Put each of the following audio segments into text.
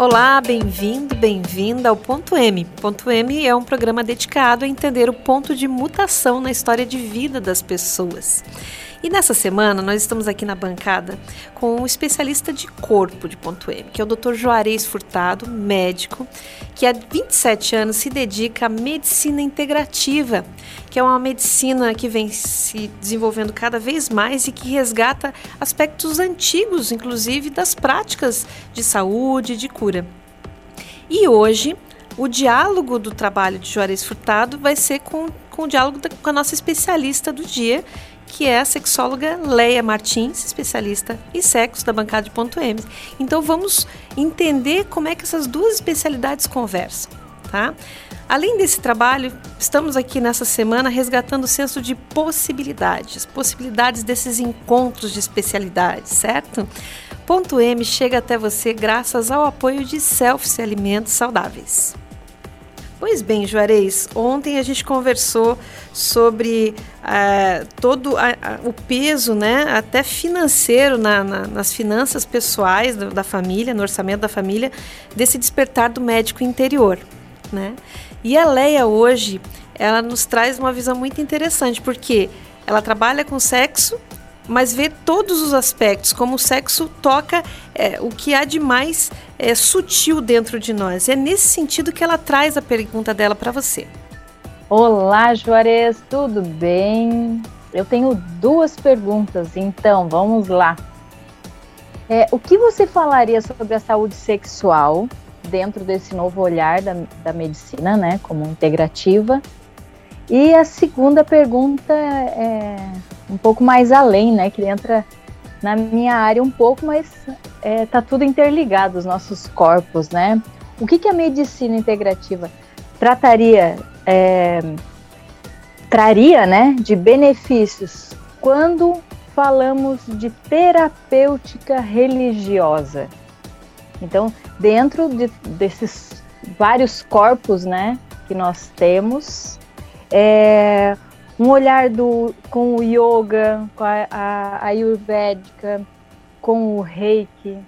Olá, bem-vindo, bem-vinda ao Ponto M. Ponto M é um programa dedicado a entender o ponto de mutação na história de vida das pessoas. E nessa semana nós estamos aqui na bancada com um especialista de corpo de ponto M, que é o Dr. Juarez Furtado, médico, que há 27 anos se dedica à medicina integrativa, que é uma medicina que vem se desenvolvendo cada vez mais e que resgata aspectos antigos, inclusive das práticas de saúde e de cura. E hoje o diálogo do trabalho de Juarez Furtado vai ser com, com o diálogo da, com a nossa especialista do dia, que é a sexóloga Leia Martins, especialista em sexo da bancada de ponto M. Então vamos entender como é que essas duas especialidades conversam, tá? Além desse trabalho, estamos aqui nessa semana resgatando o senso de possibilidades, possibilidades desses encontros de especialidades, certo? Ponto M chega até você graças ao apoio de Selfie Alimentos Saudáveis. Pois bem, Juarez, ontem a gente conversou sobre uh, todo a, a, o peso, né, até financeiro, na, na, nas finanças pessoais do, da família, no orçamento da família, desse despertar do médico interior. Né? E a Leia hoje, ela nos traz uma visão muito interessante, porque ela trabalha com sexo mas vê todos os aspectos, como o sexo toca é, o que há de mais é, sutil dentro de nós. É nesse sentido que ela traz a pergunta dela para você. Olá, Juarez, tudo bem? Eu tenho duas perguntas, então vamos lá. É, o que você falaria sobre a saúde sexual dentro desse novo olhar da, da medicina, né, como integrativa? E a segunda pergunta é um pouco mais além, né? Que entra na minha área um pouco, mas é, tá tudo interligado, os nossos corpos, né? O que, que a medicina integrativa trataria, é, traria, né, de benefícios quando falamos de terapêutica religiosa? Então, dentro de, desses vários corpos, né, que nós temos, é, um olhar do, com o yoga, com a, a, ayurvédica, com o reiki,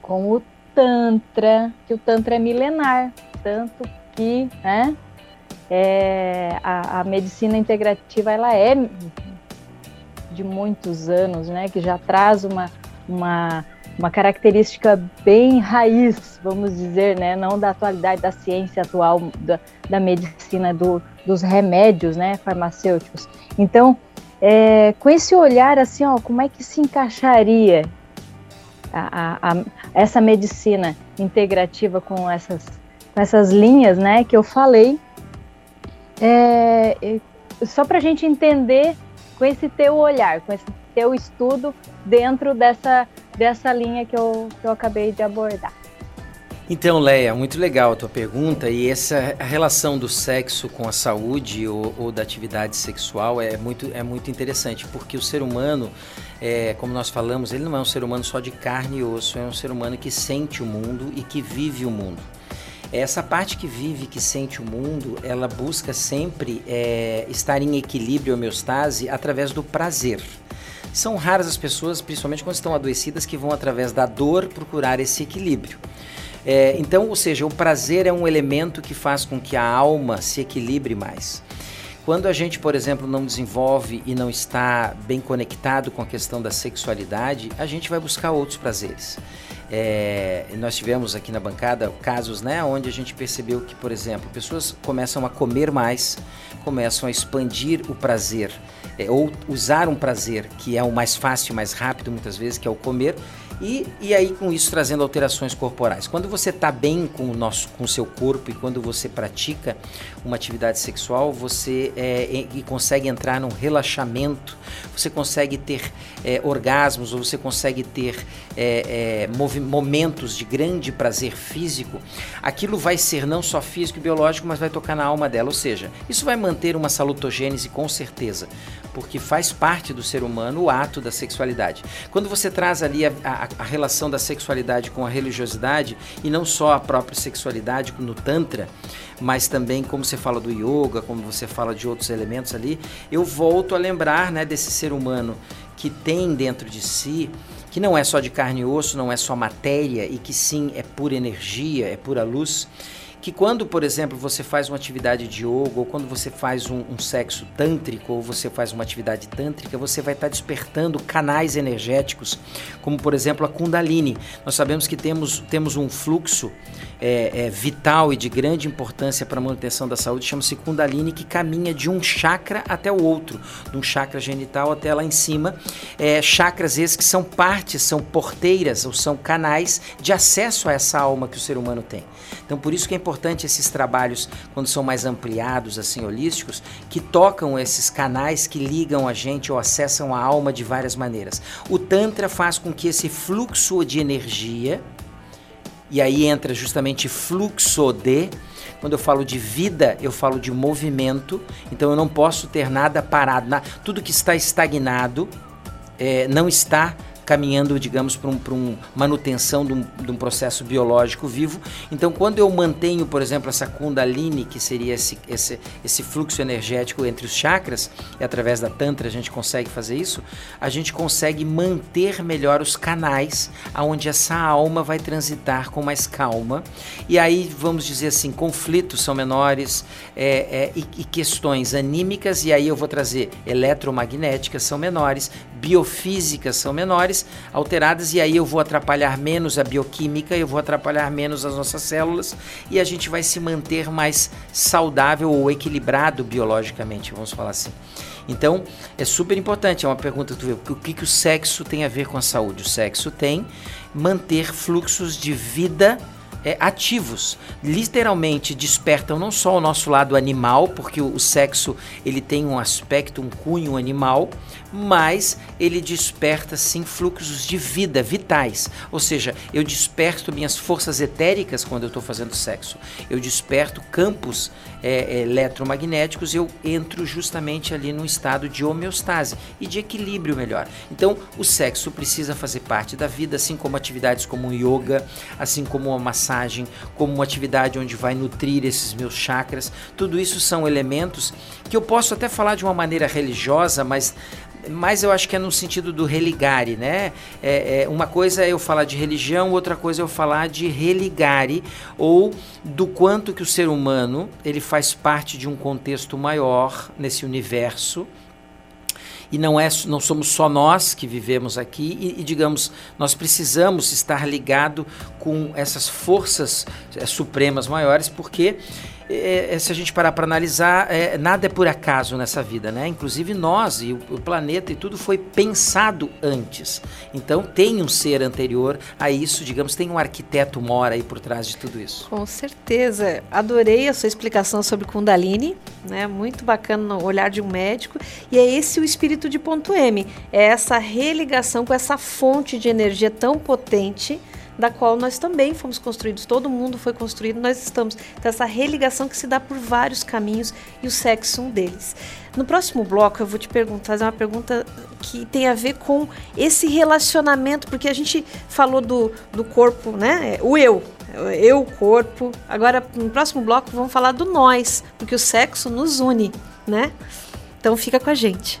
com o tantra, que o tantra é milenar, tanto que né, é, a, a, medicina integrativa ela é de muitos anos, né, que já traz uma, uma uma característica bem raiz, vamos dizer, né? não da atualidade da ciência atual, da, da medicina, do, dos remédios né? farmacêuticos. Então, é, com esse olhar assim, ó, como é que se encaixaria a, a, a, essa medicina integrativa com essas, com essas linhas né, que eu falei? É, só para a gente entender com esse teu olhar, com esse teu estudo dentro dessa, dessa linha que eu, que eu acabei de abordar. Então, Leia, muito legal a tua pergunta e essa relação do sexo com a saúde ou, ou da atividade sexual é muito, é muito interessante, porque o ser humano, é, como nós falamos, ele não é um ser humano só de carne e osso, é um ser humano que sente o mundo e que vive o mundo. Essa parte que vive, que sente o mundo, ela busca sempre é, estar em equilíbrio, homeostase, através do prazer. São raras as pessoas, principalmente quando estão adoecidas, que vão através da dor procurar esse equilíbrio. É, então, ou seja, o prazer é um elemento que faz com que a alma se equilibre mais. Quando a gente, por exemplo, não desenvolve e não está bem conectado com a questão da sexualidade, a gente vai buscar outros prazeres. É, nós tivemos aqui na bancada casos né, onde a gente percebeu que, por exemplo, pessoas começam a comer mais, começam a expandir o prazer, é, ou usar um prazer que é o mais fácil, mais rápido muitas vezes, que é o comer, e, e aí com isso trazendo alterações corporais. Quando você está bem com o nosso, com o seu corpo e quando você pratica uma atividade sexual, você é, e consegue entrar num relaxamento, você consegue ter é, orgasmos ou você consegue ter é, é momentos de grande prazer físico. Aquilo vai ser não só físico e biológico, mas vai tocar na alma dela. Ou seja, isso vai manter uma salutogênese com certeza porque faz parte do ser humano o ato da sexualidade. Quando você traz ali a, a, a relação da sexualidade com a religiosidade, e não só a própria sexualidade no Tantra, mas também como você fala do yoga, como você fala de outros elementos ali, eu volto a lembrar né, desse ser humano que tem dentro de si que não é só de carne e osso, não é só matéria e que sim é pura energia, é pura luz que quando, por exemplo, você faz uma atividade de yoga, ou quando você faz um, um sexo tântrico, ou você faz uma atividade tântrica, você vai estar despertando canais energéticos, como por exemplo a Kundalini. Nós sabemos que temos, temos um fluxo é, é, vital e de grande importância para a manutenção da saúde, chama-se Kundalini, que caminha de um chakra até o outro, de um chakra genital até lá em cima. É, chakras esses que são partes, são porteiras, ou são canais de acesso a essa alma que o ser humano tem. Então, por isso que é importante esses trabalhos, quando são mais ampliados, assim, holísticos, que tocam esses canais que ligam a gente ou acessam a alma de várias maneiras. O Tantra faz com que esse fluxo de energia, e aí entra justamente fluxo de, quando eu falo de vida, eu falo de movimento, então eu não posso ter nada parado, tudo que está estagnado é, não está caminhando, digamos, para um, um, manutenção de um, de um, processo biológico vivo. Então, quando eu mantenho, por exemplo, essa Kundalini, que seria esse, esse, esse fluxo energético entre os chakras, e através da Tantra a gente consegue fazer isso, a gente consegue manter melhor os canais aonde essa alma vai transitar com mais calma. E aí, vamos dizer assim, conflitos são menores é, é, e, e questões anímicas, e aí eu vou trazer eletromagnéticas são menores, biofísicas são menores, alteradas, e aí eu vou atrapalhar menos a bioquímica, eu vou atrapalhar menos as nossas células e a gente vai se manter mais saudável ou equilibrado biologicamente, vamos falar assim. Então, é super importante, é uma pergunta tu vê, o que, que o sexo tem a ver com a saúde? O sexo tem manter fluxos de vida é, ativos. Literalmente despertam não só o nosso lado animal, porque o, o sexo ele tem um aspecto, um cunho animal, mas ele desperta sim fluxos de vida vitais. Ou seja, eu desperto minhas forças etéricas quando eu estou fazendo sexo. Eu desperto campos é, é, eletromagnéticos, eu entro justamente ali num estado de homeostase e de equilíbrio melhor. Então, o sexo precisa fazer parte da vida, assim como atividades como yoga, assim como a massagem, como uma atividade onde vai nutrir esses meus chakras. Tudo isso são elementos que eu posso até falar de uma maneira religiosa, mas mas eu acho que é no sentido do religare, né? É, é, uma coisa é eu falar de religião, outra coisa é eu falar de religare, ou do quanto que o ser humano ele faz parte de um contexto maior nesse universo e não é não somos só nós que vivemos aqui e, e digamos nós precisamos estar ligado com essas forças é, supremas maiores porque é, é, se a gente parar para analisar, é, nada é por acaso nessa vida, né? Inclusive nós e o, o, planeta e tudo foi pensado antes. Então tem um ser anterior a isso, digamos, tem um arquiteto mora aí por trás de tudo isso. Com certeza. Adorei a sua explicação sobre Kundalini, né? Muito bacana no olhar de um médico. E é esse o espírito de ponto M, é essa religação com essa fonte de energia tão potente da qual nós também fomos construídos, todo mundo foi construído, nós estamos. Então, essa religação que se dá por vários caminhos e o sexo um deles. No próximo bloco, eu vou te perguntar, fazer uma pergunta que tem a ver com esse relacionamento, porque a gente falou do, do corpo, né? O eu, eu, o corpo. Agora, no próximo bloco, vamos falar do nós, porque o sexo nos une, né? Então, fica com a gente.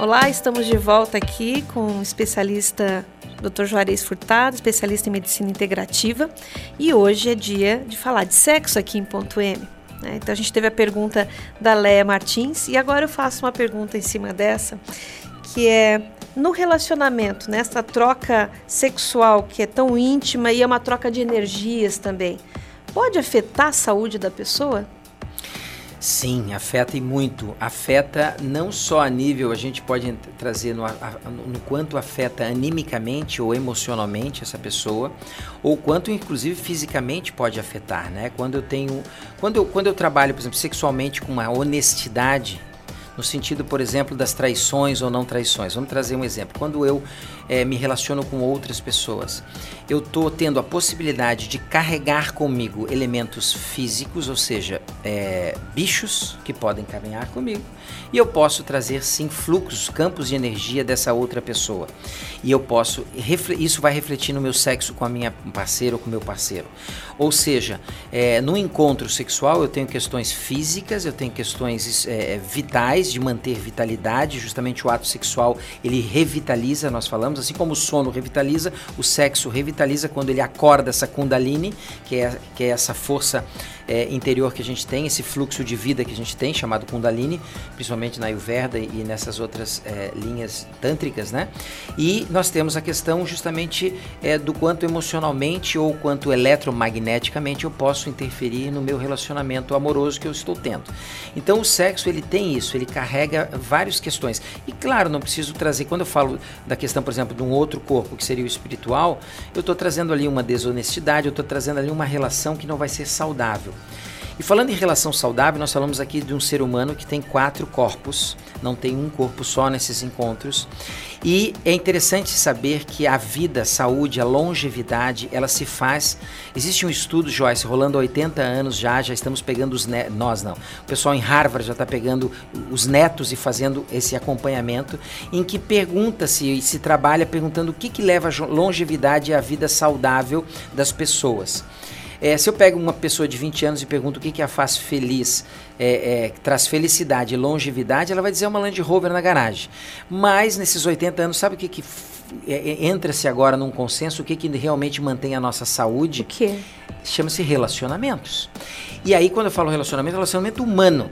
Olá, estamos de volta aqui com o especialista Dr. Juarez Furtado, especialista em medicina integrativa, e hoje é dia de falar de sexo aqui em ponto M. Né? Então a gente teve a pergunta da Leia Martins e agora eu faço uma pergunta em cima dessa, que é no relacionamento, nessa troca sexual que é tão íntima e é uma troca de energias também pode afetar a saúde da pessoa? Sim, afeta e muito. Afeta não só a nível, a gente pode trazer no, no, quanto afeta animicamente ou emocionalmente essa pessoa, ou quanto inclusive fisicamente pode afetar, né? Quando eu tenho, quando eu, quando eu trabalho, por exemplo, sexualmente com uma honestidade, no sentido, por exemplo, das traições ou não traições. Vamos trazer um exemplo. Quando eu é, me relaciono com outras pessoas, eu estou tendo a possibilidade de carregar comigo elementos físicos, ou seja, é, bichos que podem caminhar comigo, e eu posso trazer sim fluxos, campos de energia dessa outra pessoa. E eu posso, isso vai refletir no meu sexo com a minha parceira ou com o meu parceiro. Ou seja, é, no encontro sexual eu tenho questões físicas, eu tenho questões é, de manter vitalidade, justamente o ato sexual ele revitaliza, nós falamos, assim como o sono revitaliza, o sexo revitaliza quando ele acorda essa kundalini, que é, que é essa força é, interior que a gente tem, esse fluxo de vida que a gente tem, chamado Kundalini, principalmente na Ayurveda e nessas outras é, linhas tântricas, né? E nós temos a questão justamente é, do quanto emocionalmente ou quanto eletromagneticamente eu posso interferir no meu relacionamento amoroso que eu estou tendo. Então o sexo ele tem isso, ele carrega várias questões. E claro, não preciso trazer, quando eu falo da questão, por exemplo, de um outro corpo que seria o espiritual, eu estou trazendo ali uma desonestidade, eu estou trazendo ali uma relação que não vai ser saudável. E falando em relação saudável, nós falamos aqui de um ser humano que tem quatro corpos, não tem um corpo só nesses encontros. E é interessante saber que a vida, a saúde, a longevidade, ela se faz. Existe um estudo, Joyce, rolando há 80 anos já, já estamos pegando os netos. Nós não. O pessoal em Harvard já está pegando os netos e fazendo esse acompanhamento, em que pergunta-se e se trabalha perguntando o que, que leva a longevidade e a vida saudável das pessoas. É, se eu pego uma pessoa de 20 anos e pergunto o que, que a faz feliz, é, é, traz felicidade e longevidade, ela vai dizer uma Land Rover na garagem. Mas nesses 80 anos, sabe o que, que é, é, entra-se agora num consenso? O que, que realmente mantém a nossa saúde? O quê? Chama-se relacionamentos. E aí, quando eu falo relacionamento, é relacionamento humano.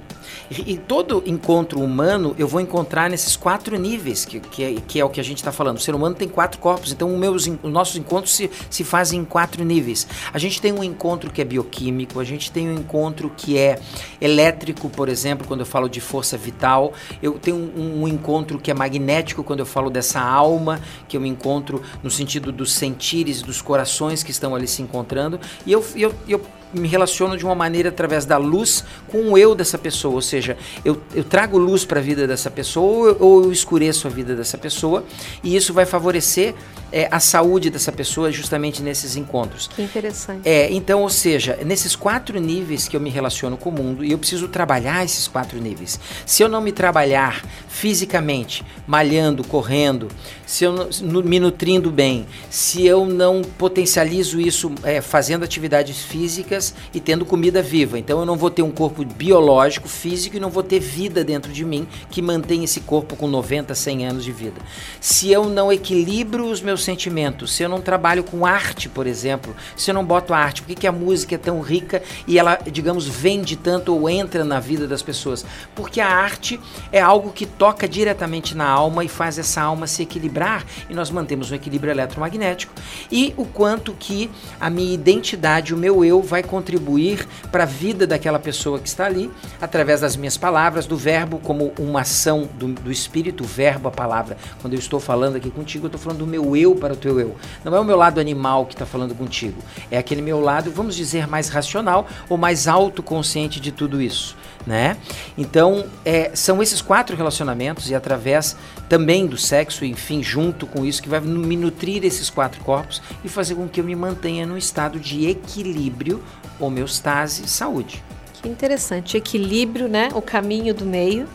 E, e, todo encontro humano eu vou encontrar nesses quatro níveis, que, que, é, que é o que a gente está falando. O ser humano tem quatro corpos, então meus, os nossos encontros se, se fazem em quatro níveis. A gente tem um encontro que é bioquímico, a gente tem um encontro que é elétrico, por exemplo, quando eu falo de força vital. Eu tenho um, um encontro que é magnético, quando eu falo dessa alma, que eu me encontro no sentido dos sentires, dos corações que estão ali se encontrando. E eu, eu, eu me relaciono de uma maneira através da luz com o eu dessa pessoa, ou seja, eu, eu trago luz para a vida dessa pessoa ou, ou eu escureço a vida dessa pessoa e isso vai favorecer é, a saúde dessa pessoa justamente nesses encontros. Que interessante. É, então, ou seja, nesses quatro níveis que eu me relaciono com o mundo e eu preciso trabalhar esses quatro níveis. Se eu não me trabalhar fisicamente, malhando, correndo, se eu não, me nutrindo bem, se eu não potencializo isso é, fazendo atividades físicas e tendo comida viva, então eu não vou ter um corpo biológico, físico e não vou ter vida dentro de mim que mantém esse corpo com 90, 100 anos de vida. Se eu não equilibro os meus sentimentos, se eu não trabalho com arte, por exemplo, se eu não boto arte, por que, que a música é tão rica e ela, digamos, vende tanto ou entra na vida das pessoas? Porque a arte é algo que toca diretamente na alma e faz essa alma se equilibrar e nós mantemos um equilíbrio eletromagnético e o quanto que a minha identidade, o meu eu vai contribuir para a vida daquela pessoa que está ali através das minhas palavras, do verbo como uma ação do, do espírito, verbo, a palavra. Quando eu estou falando aqui contigo, eu estou falando do meu eu eu para o teu eu. Não é o meu lado animal que está falando contigo. É aquele meu lado, vamos dizer, mais racional ou mais autoconsciente de tudo isso. Né? Então, é, são esses quatro relacionamentos e através também do sexo, enfim, junto com isso, que vai me nutrir esses quatro corpos e fazer com que eu me mantenha num estado de equilíbrio, homeostase e saúde. Que interessante, equilíbrio, né? O caminho do meio.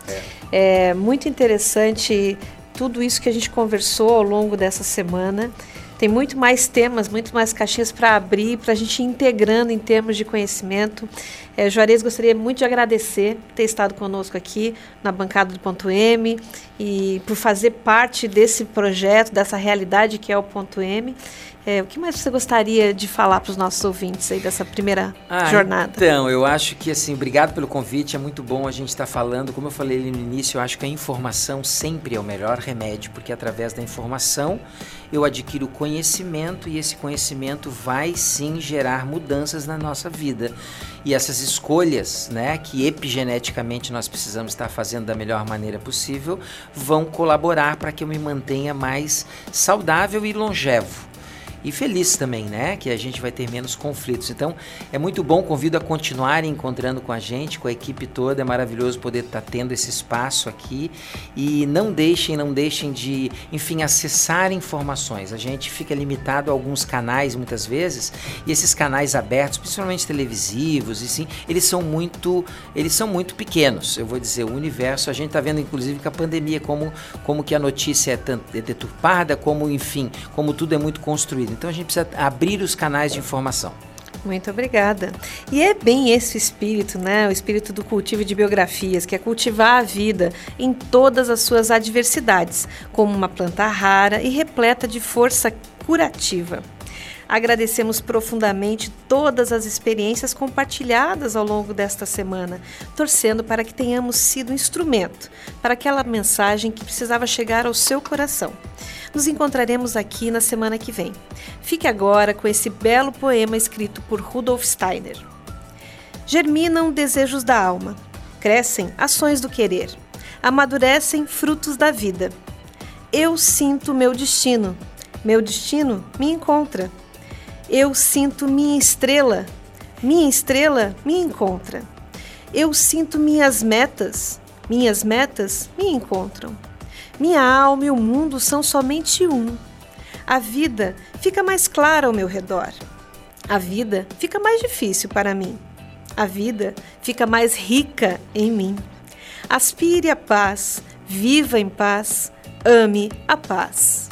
É. é muito interessante tudo isso que a gente conversou ao longo dessa semana. Tem muito mais temas, muito mais caixinhas para abrir, para a gente ir integrando em termos de conhecimento. É, Juarez, gostaria muito de agradecer por ter estado conosco aqui na bancada do Ponto M e por fazer parte desse projeto, dessa realidade que é o Ponto M. É, o que mais você gostaria de falar para os nossos ouvintes aí dessa primeira ah, jornada? Então, eu acho que assim, obrigado pelo convite, é muito bom a gente estar tá falando. Como eu falei ali no início, eu acho que a informação sempre é o melhor remédio, porque através da informação eu adquiro conhecimento e esse conhecimento vai sim gerar mudanças na nossa vida. E essas escolhas, né, que epigeneticamente nós precisamos estar fazendo da melhor maneira possível, vão colaborar para que eu me mantenha mais saudável e longevo e feliz também, né? Que a gente vai ter menos conflitos. Então é muito bom, convido a continuarem encontrando com a gente, com a equipe toda. É maravilhoso poder estar tá tendo esse espaço aqui e não deixem, não deixem de, enfim, acessar informações. A gente fica limitado a alguns canais muitas vezes e esses canais abertos, principalmente televisivos, e sim, eles são muito, eles são muito pequenos. Eu vou dizer, o universo a gente está vendo inclusive com a pandemia como como que a notícia é, é deturpada, como enfim, como tudo é muito construído. Então a gente precisa abrir os canais de informação. Muito obrigada. E é bem esse espírito, né? O espírito do cultivo de biografias, que é cultivar a vida em todas as suas adversidades, como uma planta rara e repleta de força curativa. Agradecemos profundamente todas as experiências compartilhadas ao longo desta semana, torcendo para que tenhamos sido instrumento para aquela mensagem que precisava chegar ao seu coração. Nos encontraremos aqui na semana que vem. Fique agora com esse belo poema escrito por Rudolf Steiner. Germinam desejos da alma, crescem ações do querer, amadurecem frutos da vida. Eu sinto meu destino, meu destino me encontra. Eu sinto minha estrela, minha estrela me encontra. Eu sinto minhas metas, minhas metas me encontram. Minha alma e o mundo são somente um. A vida fica mais clara ao meu redor. A vida fica mais difícil para mim. A vida fica mais rica em mim. Aspire a paz, viva em paz, ame a paz.